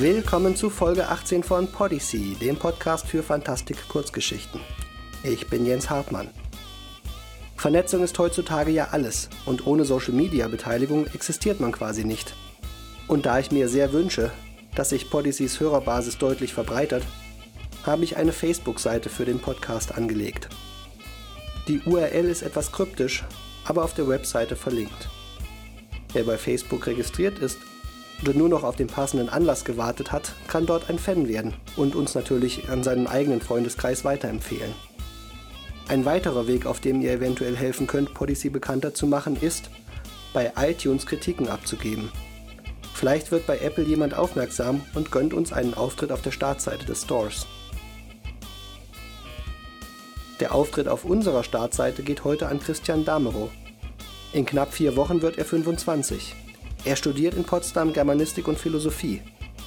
Willkommen zu Folge 18 von Podyssey, dem Podcast für Fantastik-Kurzgeschichten. Ich bin Jens Hartmann. Vernetzung ist heutzutage ja alles und ohne Social-Media-Beteiligung existiert man quasi nicht. Und da ich mir sehr wünsche, dass sich Podysseys Hörerbasis deutlich verbreitert, habe ich eine Facebook-Seite für den Podcast angelegt. Die URL ist etwas kryptisch, aber auf der Webseite verlinkt. Wer bei Facebook registriert ist oder nur noch auf den passenden Anlass gewartet hat, kann dort ein Fan werden und uns natürlich an seinen eigenen Freundeskreis weiterempfehlen. Ein weiterer Weg, auf dem ihr eventuell helfen könnt, Policy bekannter zu machen, ist, bei iTunes Kritiken abzugeben. Vielleicht wird bei Apple jemand aufmerksam und gönnt uns einen Auftritt auf der Startseite des Stores. Der Auftritt auf unserer Startseite geht heute an Christian Damerow. In knapp vier Wochen wird er 25. Er studiert in Potsdam Germanistik und Philosophie.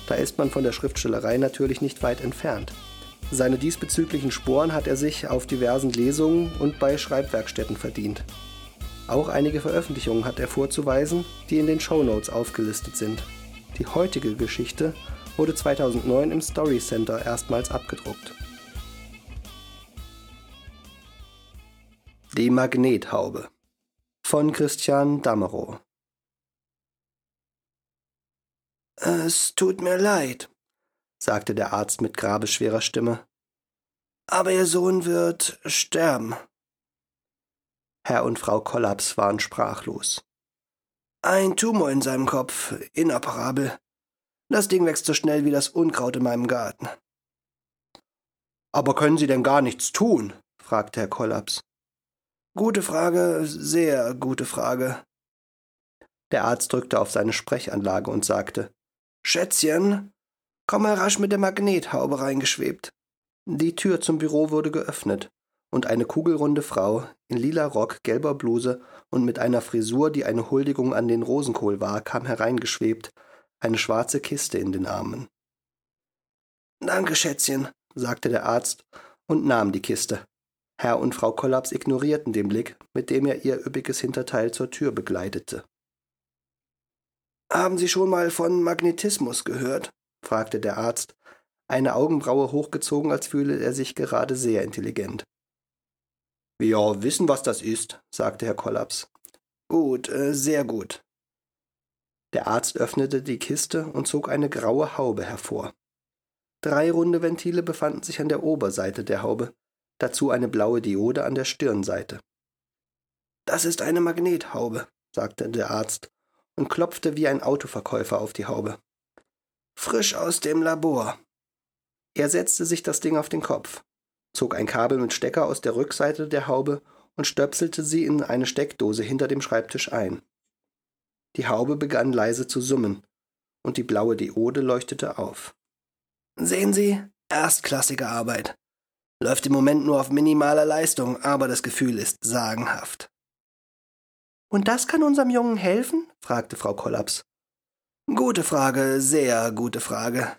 Da ist man von der Schriftstellerei natürlich nicht weit entfernt. Seine diesbezüglichen Sporen hat er sich auf diversen Lesungen und bei Schreibwerkstätten verdient. Auch einige Veröffentlichungen hat er vorzuweisen, die in den Shownotes aufgelistet sind. Die heutige Geschichte wurde 2009 im Story Center erstmals abgedruckt. Die Magnethaube von Christian Damerow Es tut mir leid, sagte der Arzt mit grabeschwerer Stimme. Aber Ihr Sohn wird sterben. Herr und Frau Kollaps waren sprachlos. Ein Tumor in seinem Kopf, inoperabel. Das Ding wächst so schnell wie das Unkraut in meinem Garten. Aber können Sie denn gar nichts tun? fragte Herr Kollaps. Gute Frage, sehr gute Frage. Der Arzt drückte auf seine Sprechanlage und sagte Schätzchen, Komm mal rasch mit der Magnethaube reingeschwebt. Die Tür zum Büro wurde geöffnet, und eine kugelrunde Frau in lila Rock, gelber Bluse und mit einer Frisur, die eine Huldigung an den Rosenkohl war, kam hereingeschwebt, eine schwarze Kiste in den Armen. Danke, Schätzchen, sagte der Arzt und nahm die Kiste. Herr und Frau Kollaps ignorierten den Blick, mit dem er ihr üppiges Hinterteil zur Tür begleitete. Haben Sie schon mal von Magnetismus gehört? fragte der Arzt, eine Augenbraue hochgezogen, als fühle er sich gerade sehr intelligent. Wir wissen, was das ist, sagte Herr Kollaps. Gut, äh, sehr gut. Der Arzt öffnete die Kiste und zog eine graue Haube hervor. Drei runde Ventile befanden sich an der Oberseite der Haube, dazu eine blaue Diode an der Stirnseite. Das ist eine Magnethaube, sagte der Arzt und klopfte wie ein Autoverkäufer auf die Haube. Frisch aus dem Labor. Er setzte sich das Ding auf den Kopf, zog ein Kabel mit Stecker aus der Rückseite der Haube und stöpselte sie in eine Steckdose hinter dem Schreibtisch ein. Die Haube begann leise zu summen, und die blaue Diode leuchtete auf. Sehen Sie, erstklassige Arbeit. Läuft im Moment nur auf minimaler Leistung, aber das Gefühl ist sagenhaft. Und das kann unserem Jungen helfen? fragte Frau Kollaps. Gute Frage, sehr gute Frage.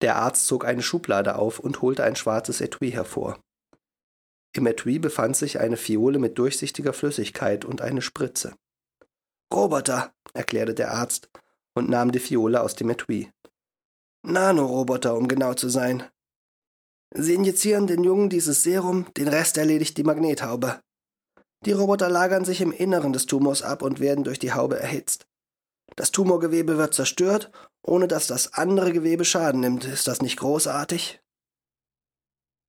Der Arzt zog eine Schublade auf und holte ein schwarzes Etui hervor. Im Etui befand sich eine Fiole mit durchsichtiger Flüssigkeit und eine Spritze. Roboter, erklärte der Arzt und nahm die Fiole aus dem Etui. Nanoroboter, um genau zu sein. Sie injizieren den Jungen dieses Serum, den Rest erledigt die Magnethaube. Die Roboter lagern sich im Inneren des Tumors ab und werden durch die Haube erhitzt. Das Tumorgewebe wird zerstört, ohne dass das andere Gewebe Schaden nimmt. Ist das nicht großartig?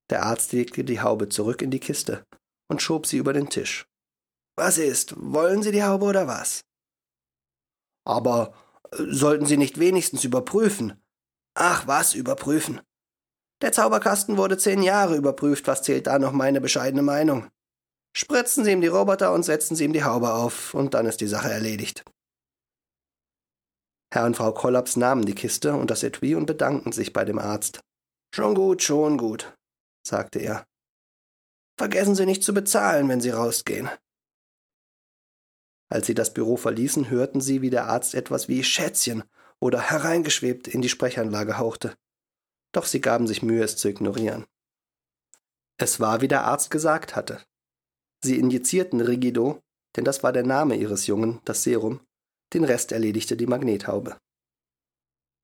Der Arzt legte die Haube zurück in die Kiste und schob sie über den Tisch. Was ist? Wollen Sie die Haube oder was? Aber äh, sollten Sie nicht wenigstens überprüfen? Ach, was überprüfen? Der Zauberkasten wurde zehn Jahre überprüft, was zählt da noch meine bescheidene Meinung? Spritzen Sie ihm die Roboter und setzen Sie ihm die Haube auf, und dann ist die Sache erledigt. Herr und Frau Kollaps nahmen die Kiste und das Etui und bedankten sich bei dem Arzt. Schon gut, schon gut, sagte er. Vergessen Sie nicht zu bezahlen, wenn Sie rausgehen. Als sie das Büro verließen, hörten sie, wie der Arzt etwas wie Schätzchen oder hereingeschwebt in die Sprechanlage hauchte. Doch sie gaben sich Mühe, es zu ignorieren. Es war, wie der Arzt gesagt hatte. Sie injizierten Rigido, denn das war der Name ihres Jungen, das Serum, den Rest erledigte die Magnethaube.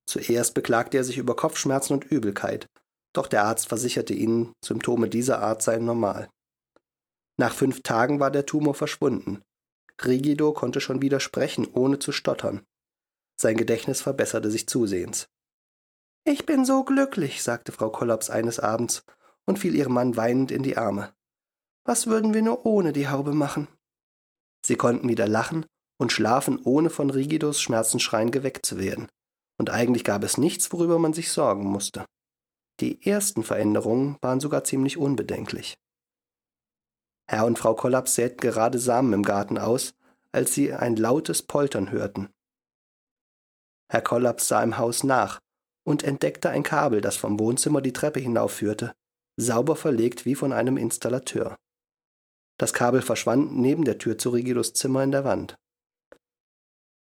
Zuerst beklagte er sich über Kopfschmerzen und Übelkeit, doch der Arzt versicherte ihnen, Symptome dieser Art seien normal. Nach fünf Tagen war der Tumor verschwunden. Rigido konnte schon wieder sprechen, ohne zu stottern. Sein Gedächtnis verbesserte sich zusehends. Ich bin so glücklich, sagte Frau Kollaps eines Abends und fiel ihrem Mann weinend in die Arme. Was würden wir nur ohne die Haube machen? Sie konnten wieder lachen und schlafen, ohne von Rigidos Schmerzensschreien geweckt zu werden. Und eigentlich gab es nichts, worüber man sich sorgen musste. Die ersten Veränderungen waren sogar ziemlich unbedenklich. Herr und Frau Kollaps säten gerade Samen im Garten aus, als sie ein lautes Poltern hörten. Herr Kollaps sah im Haus nach und entdeckte ein Kabel, das vom Wohnzimmer die Treppe hinaufführte, sauber verlegt wie von einem Installateur. Das Kabel verschwand neben der Tür zu Rigidos Zimmer in der Wand.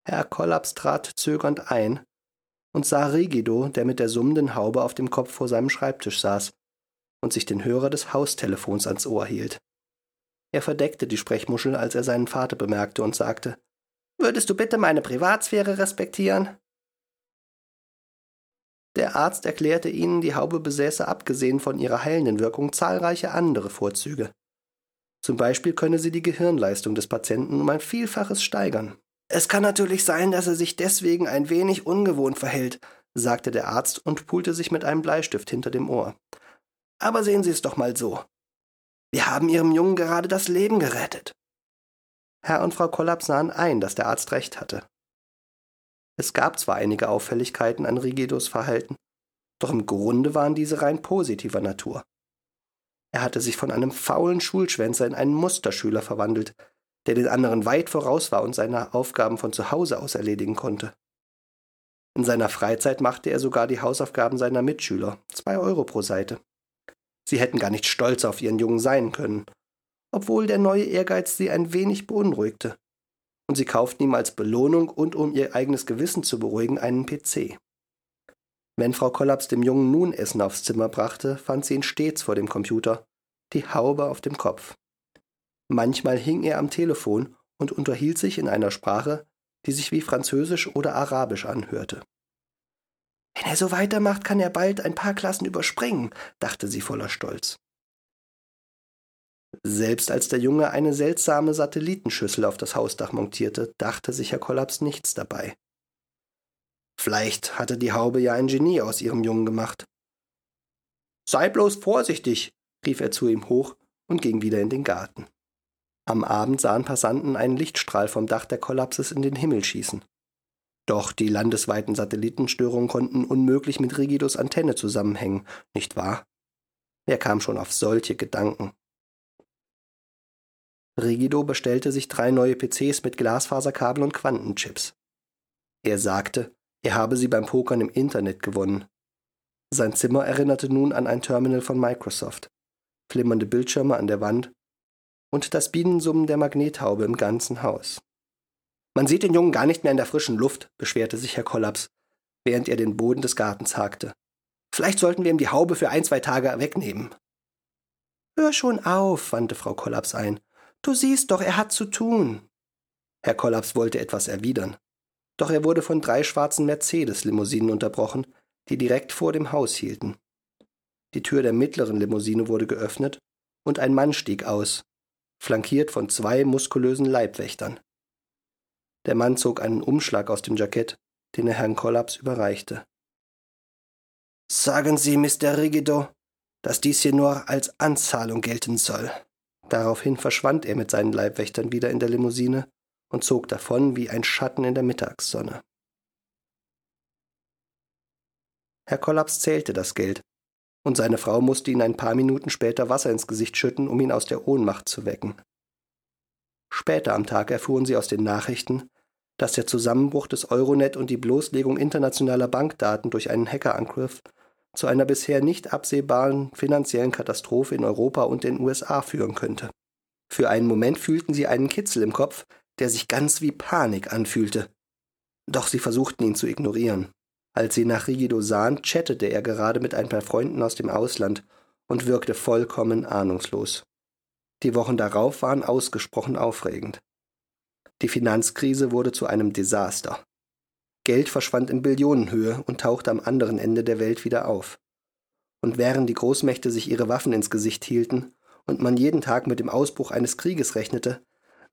Herr Kollaps trat zögernd ein und sah Rigido, der mit der summenden Haube auf dem Kopf vor seinem Schreibtisch saß und sich den Hörer des Haustelefons ans Ohr hielt. Er verdeckte die Sprechmuschel, als er seinen Vater bemerkte und sagte Würdest du bitte meine Privatsphäre respektieren? Der Arzt erklärte ihnen, die Haube besäße abgesehen von ihrer heilenden Wirkung zahlreiche andere Vorzüge. Zum Beispiel könne sie die Gehirnleistung des Patienten um ein Vielfaches steigern. Es kann natürlich sein, dass er sich deswegen ein wenig ungewohnt verhält, sagte der Arzt und pulte sich mit einem Bleistift hinter dem Ohr. Aber sehen Sie es doch mal so. Wir haben Ihrem Jungen gerade das Leben gerettet. Herr und Frau Kollab sahen ein, dass der Arzt recht hatte. Es gab zwar einige Auffälligkeiten an Rigidos Verhalten, doch im Grunde waren diese rein positiver Natur. Er hatte sich von einem faulen Schulschwänzer in einen Musterschüler verwandelt, der den anderen weit voraus war und seine Aufgaben von zu Hause aus erledigen konnte. In seiner Freizeit machte er sogar die Hausaufgaben seiner Mitschüler, zwei Euro pro Seite. Sie hätten gar nicht stolz auf ihren Jungen sein können, obwohl der neue Ehrgeiz sie ein wenig beunruhigte. Und sie kauften ihm als Belohnung und um ihr eigenes Gewissen zu beruhigen einen PC. Wenn Frau Kollaps dem Jungen nun Essen aufs Zimmer brachte, fand sie ihn stets vor dem Computer, die Haube auf dem Kopf. Manchmal hing er am Telefon und unterhielt sich in einer Sprache, die sich wie Französisch oder Arabisch anhörte. Wenn er so weitermacht, kann er bald ein paar Klassen überspringen, dachte sie voller Stolz. Selbst als der Junge eine seltsame Satellitenschüssel auf das Hausdach montierte, dachte sich Herr Kollaps nichts dabei. Vielleicht hatte die Haube ja ein Genie aus ihrem Jungen gemacht. Sei bloß vorsichtig, rief er zu ihm hoch und ging wieder in den Garten. Am Abend sahen Passanten einen Lichtstrahl vom Dach der Kollapses in den Himmel schießen. Doch die landesweiten Satellitenstörungen konnten unmöglich mit Rigidos Antenne zusammenhängen, nicht wahr? Wer kam schon auf solche Gedanken? Rigido bestellte sich drei neue PCs mit Glasfaserkabel und Quantenchips. Er sagte, er habe sie beim Pokern im Internet gewonnen. Sein Zimmer erinnerte nun an ein Terminal von Microsoft. Flimmernde Bildschirme an der Wand und das Bienensummen der Magnethaube im ganzen Haus. Man sieht den Jungen gar nicht mehr in der frischen Luft, beschwerte sich Herr Kollaps, während er den Boden des Gartens hakte. Vielleicht sollten wir ihm die Haube für ein, zwei Tage wegnehmen. Hör schon auf, wandte Frau Kollaps ein. Du siehst doch, er hat zu tun. Herr Kollaps wollte etwas erwidern. Doch er wurde von drei schwarzen Mercedes-Limousinen unterbrochen, die direkt vor dem Haus hielten. Die Tür der mittleren Limousine wurde geöffnet und ein Mann stieg aus, flankiert von zwei muskulösen Leibwächtern. Der Mann zog einen Umschlag aus dem Jackett, den er Herrn Kollaps überreichte. Sagen Sie, Mr. Rigido, dass dies hier nur als Anzahlung gelten soll. Daraufhin verschwand er mit seinen Leibwächtern wieder in der Limousine und zog davon wie ein Schatten in der Mittagssonne. Herr Kollaps zählte das Geld und seine Frau musste ihn ein paar Minuten später Wasser ins Gesicht schütten, um ihn aus der Ohnmacht zu wecken. Später am Tag erfuhren sie aus den Nachrichten, dass der Zusammenbruch des Euronet und die Bloßlegung internationaler Bankdaten durch einen Hackerangriff zu einer bisher nicht absehbaren finanziellen Katastrophe in Europa und den USA führen könnte. Für einen Moment fühlten sie einen Kitzel im Kopf, der sich ganz wie Panik anfühlte. Doch sie versuchten ihn zu ignorieren. Als sie nach Rigido sahen, chattete er gerade mit ein paar Freunden aus dem Ausland und wirkte vollkommen ahnungslos. Die Wochen darauf waren ausgesprochen aufregend. Die Finanzkrise wurde zu einem Desaster. Geld verschwand in Billionenhöhe und tauchte am anderen Ende der Welt wieder auf. Und während die Großmächte sich ihre Waffen ins Gesicht hielten und man jeden Tag mit dem Ausbruch eines Krieges rechnete,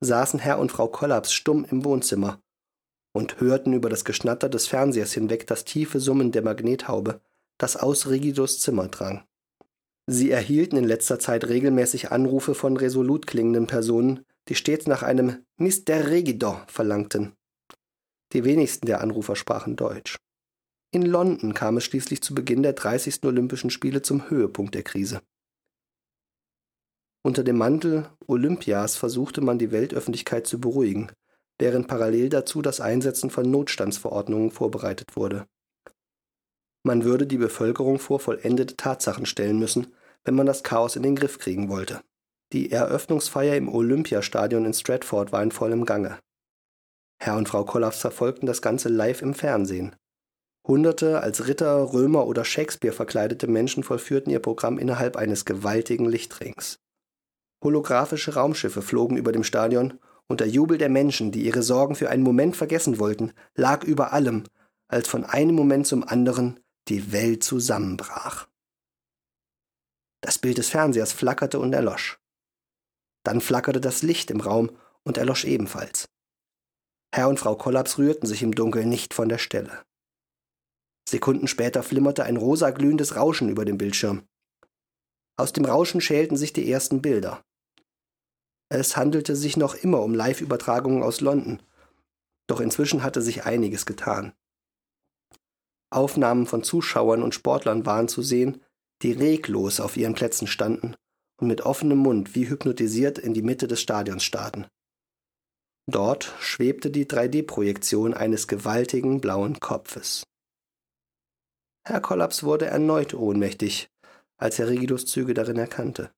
saßen Herr und Frau Kollaps stumm im Wohnzimmer und hörten über das Geschnatter des Fernsehers hinweg das tiefe Summen der Magnethaube, das aus Rigidos Zimmer drang. Sie erhielten in letzter Zeit regelmäßig Anrufe von resolut klingenden Personen, die stets nach einem Mr. Regidor verlangten. Die wenigsten der Anrufer sprachen Deutsch. In London kam es schließlich zu Beginn der 30. Olympischen Spiele zum Höhepunkt der Krise. Unter dem Mantel Olympias versuchte man die Weltöffentlichkeit zu beruhigen, während parallel dazu das Einsetzen von Notstandsverordnungen vorbereitet wurde. Man würde die Bevölkerung vor vollendete Tatsachen stellen müssen, wenn man das Chaos in den Griff kriegen wollte. Die Eröffnungsfeier im Olympiastadion in Stratford war in vollem Gange. Herr und Frau Kollaps verfolgten das Ganze live im Fernsehen. Hunderte als Ritter, Römer oder Shakespeare verkleidete Menschen vollführten ihr Programm innerhalb eines gewaltigen Lichtrings. Holographische Raumschiffe flogen über dem Stadion und der Jubel der Menschen, die ihre Sorgen für einen Moment vergessen wollten, lag über allem, als von einem Moment zum anderen die Welt zusammenbrach. Das Bild des Fernsehers flackerte und erlosch. Dann flackerte das Licht im Raum und erlosch ebenfalls. Herr und Frau Kollaps rührten sich im Dunkeln nicht von der Stelle. Sekunden später flimmerte ein rosa glühendes Rauschen über dem Bildschirm. Aus dem Rauschen schälten sich die ersten Bilder. Es handelte sich noch immer um Live-Übertragungen aus London, doch inzwischen hatte sich einiges getan. Aufnahmen von Zuschauern und Sportlern waren zu sehen, die reglos auf ihren Plätzen standen und mit offenem Mund wie hypnotisiert in die Mitte des Stadions starrten. Dort schwebte die 3D-Projektion eines gewaltigen blauen Kopfes. Herr Kollaps wurde erneut ohnmächtig, als er Rigidos Züge darin erkannte.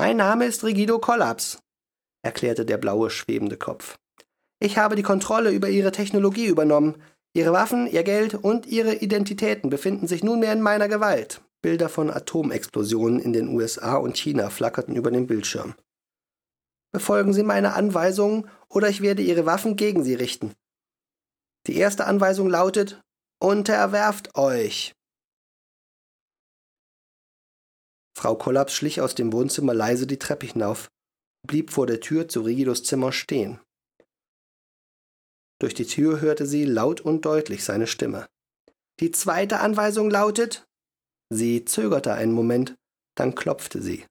Mein Name ist Rigido Kollaps, erklärte der blaue schwebende Kopf. Ich habe die Kontrolle über Ihre Technologie übernommen. Ihre Waffen, Ihr Geld und Ihre Identitäten befinden sich nunmehr in meiner Gewalt. Bilder von Atomexplosionen in den USA und China flackerten über dem Bildschirm. Befolgen Sie meine Anweisungen oder ich werde Ihre Waffen gegen Sie richten. Die erste Anweisung lautet Unterwerft euch. Frau Kollaps schlich aus dem Wohnzimmer leise die Treppe hinauf und blieb vor der Tür zu Rigidos Zimmer stehen. Durch die Tür hörte sie laut und deutlich seine Stimme. Die zweite Anweisung lautet. Sie zögerte einen Moment, dann klopfte sie.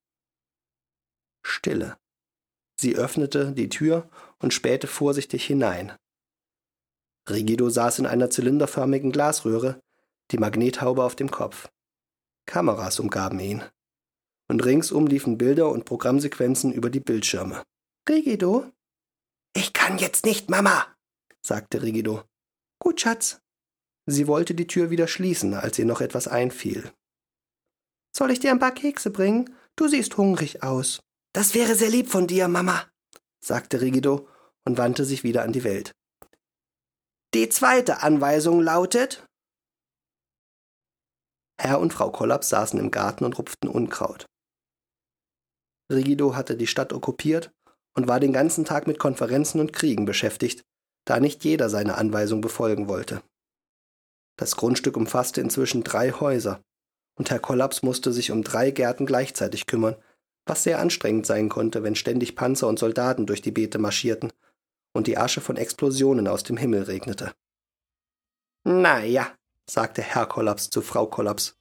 Stille. Sie öffnete die Tür und spähte vorsichtig hinein. Rigido saß in einer zylinderförmigen Glasröhre, die Magnethaube auf dem Kopf. Kameras umgaben ihn. Und ringsum liefen Bilder und Programmsequenzen über die Bildschirme. Rigido? Ich kann jetzt nicht, Mama, sagte Rigido. Gut, Schatz. Sie wollte die Tür wieder schließen, als ihr noch etwas einfiel. Soll ich dir ein paar Kekse bringen? Du siehst hungrig aus. Das wäre sehr lieb von dir, Mama, sagte Rigido und wandte sich wieder an die Welt. Die zweite Anweisung lautet Herr und Frau Kollaps saßen im Garten und rupften Unkraut. Rigido hatte die Stadt okkupiert und war den ganzen Tag mit Konferenzen und Kriegen beschäftigt, da nicht jeder seine Anweisung befolgen wollte. Das Grundstück umfasste inzwischen drei Häuser, und Herr Kollaps musste sich um drei Gärten gleichzeitig kümmern, was sehr anstrengend sein konnte, wenn ständig Panzer und Soldaten durch die Beete marschierten und die Asche von Explosionen aus dem Himmel regnete. Na ja, sagte Herr Kollaps zu Frau Kollaps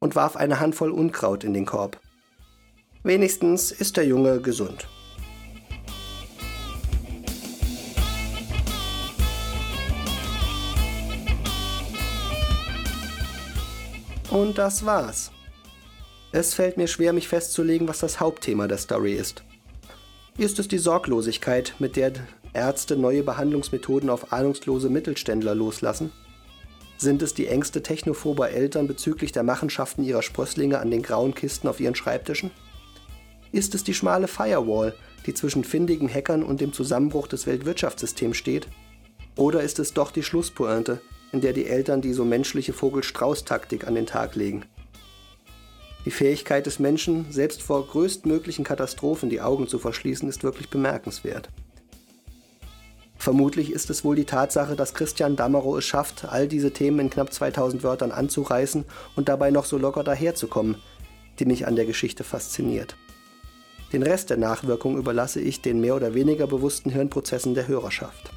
und warf eine Handvoll Unkraut in den Korb. Wenigstens ist der Junge gesund. Und das war's. Es fällt mir schwer, mich festzulegen, was das Hauptthema der Story ist. Ist es die Sorglosigkeit, mit der Ärzte neue Behandlungsmethoden auf ahnungslose Mittelständler loslassen? Sind es die Ängste technophober Eltern bezüglich der Machenschaften ihrer Sprösslinge an den grauen Kisten auf ihren Schreibtischen? Ist es die schmale Firewall, die zwischen findigen Hackern und dem Zusammenbruch des Weltwirtschaftssystems steht? Oder ist es doch die Schlusspointe, in der die Eltern die so menschliche Vogel-Strauß-Taktik an den Tag legen? Die Fähigkeit des Menschen, selbst vor größtmöglichen Katastrophen die Augen zu verschließen, ist wirklich bemerkenswert. Vermutlich ist es wohl die Tatsache, dass Christian Damerow es schafft, all diese Themen in knapp 2000 Wörtern anzureißen und dabei noch so locker daherzukommen, die mich an der Geschichte fasziniert. Den Rest der Nachwirkung überlasse ich den mehr oder weniger bewussten Hirnprozessen der Hörerschaft.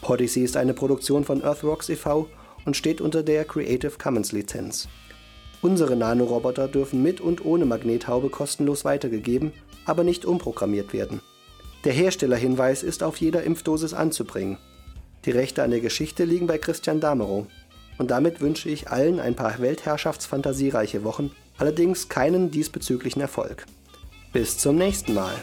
Podyssey ist eine Produktion von Earthworks e.V. und steht unter der Creative Commons Lizenz. Unsere Nanoroboter dürfen mit und ohne Magnethaube kostenlos weitergegeben, aber nicht umprogrammiert werden. Der Herstellerhinweis ist auf jeder Impfdosis anzubringen. Die Rechte an der Geschichte liegen bei Christian Damerow. Und damit wünsche ich allen ein paar weltherrschaftsfantasiereiche Wochen, allerdings keinen diesbezüglichen Erfolg. Bis zum nächsten Mal.